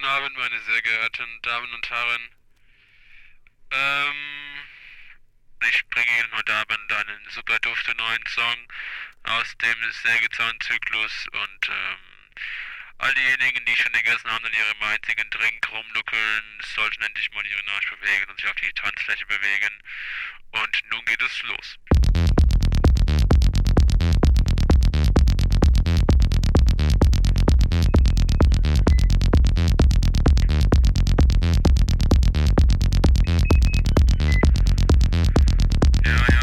Guten Abend, meine sehr geehrten Damen und Herren. Ähm, ich bringe Ihnen heute Abend einen super duften neuen Song aus dem Sägezahnzyklus und ähm, all diejenigen, die schon gegessen haben und ihrem einzigen Drink rumnuckeln, sollten endlich mal ihren Arsch bewegen und sich auf die Tanzfläche bewegen. Und nun geht es los. Yeah.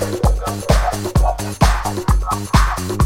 Thank you.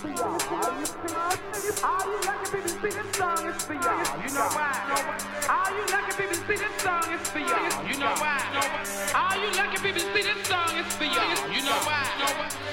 for y'all. You lucky people see this song is for y'all. You know why? All you lucky people see this song is for y'all. You know why? All you lucky people see this song is for y'all. You know why?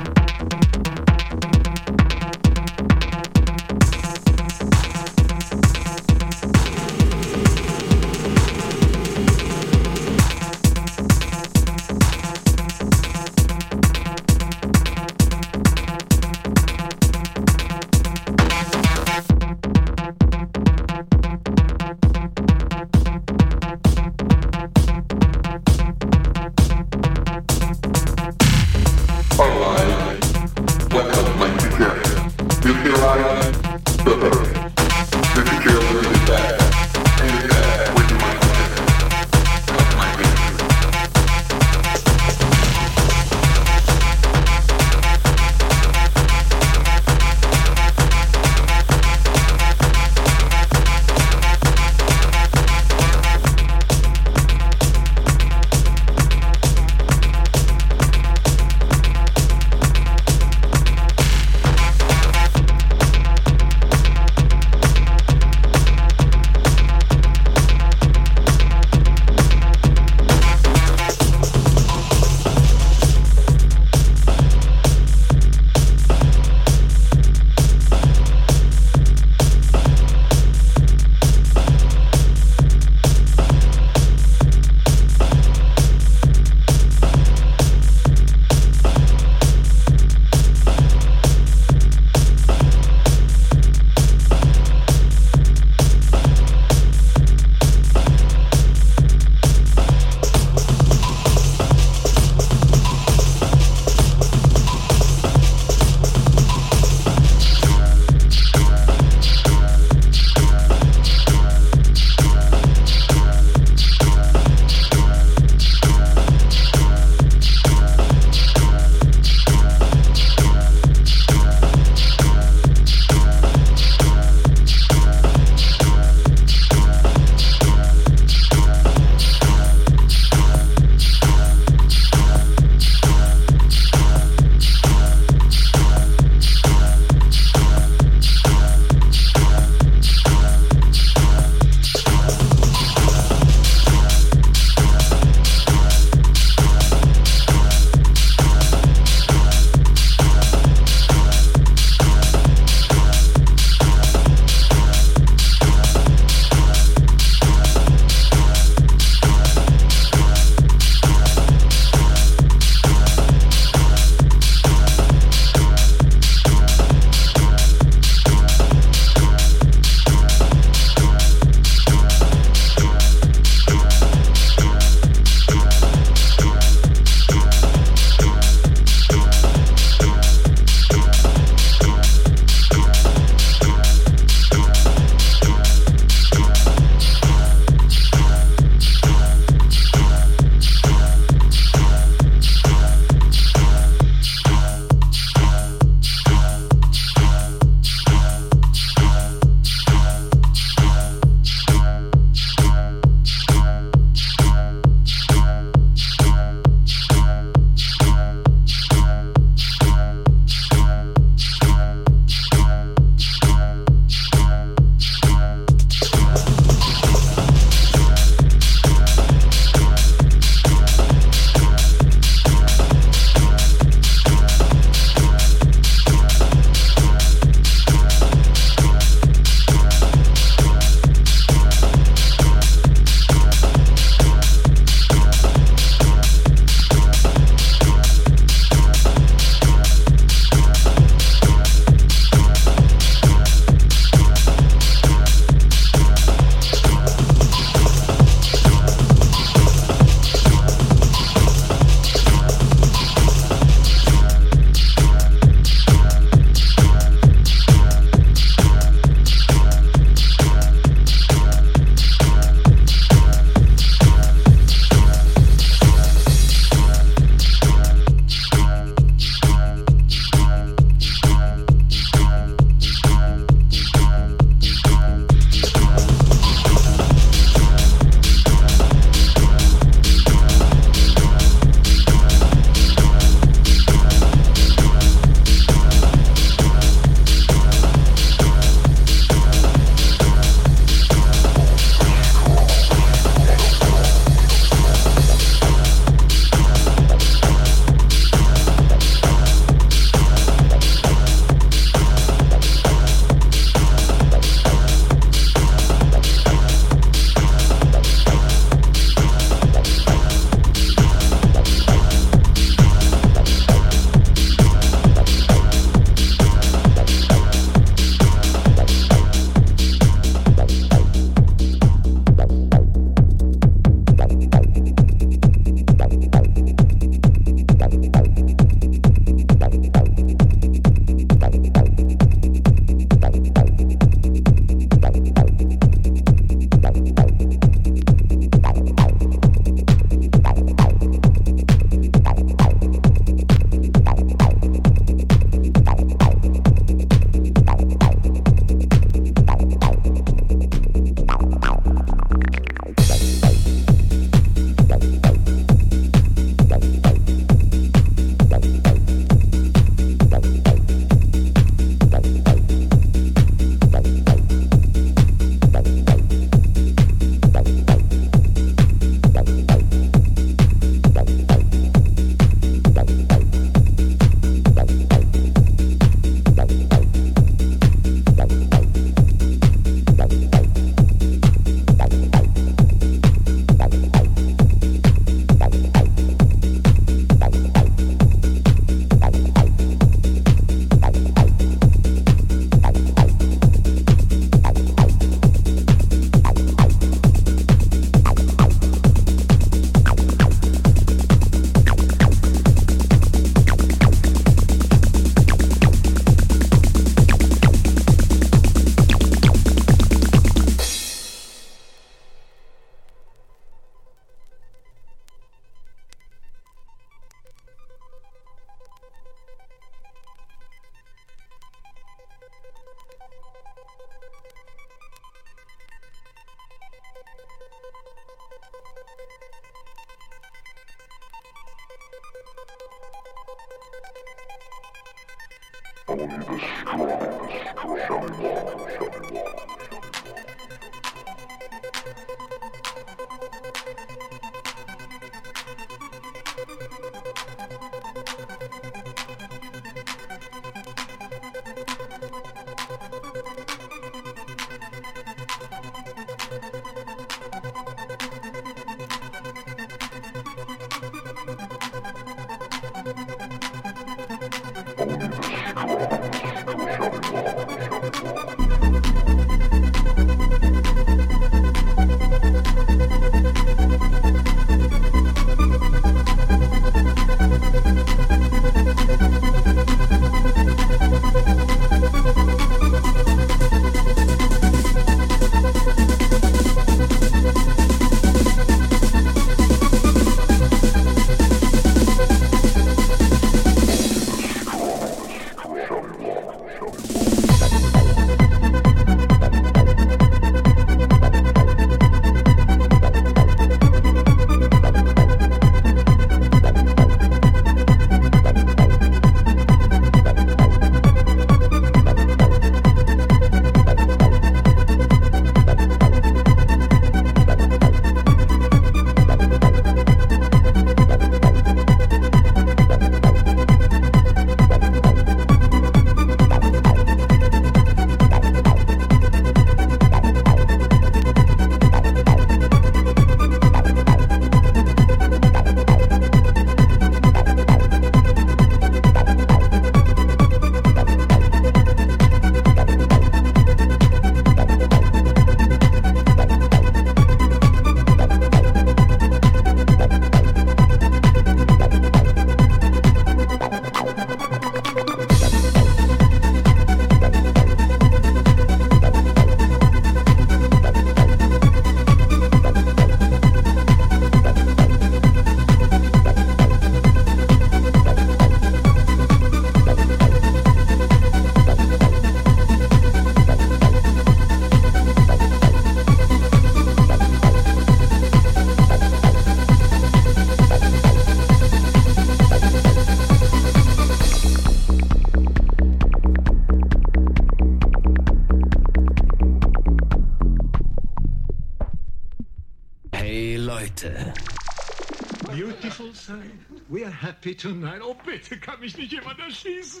Happy tonight. Oh, bitte, kann mich nicht jemand erschießen?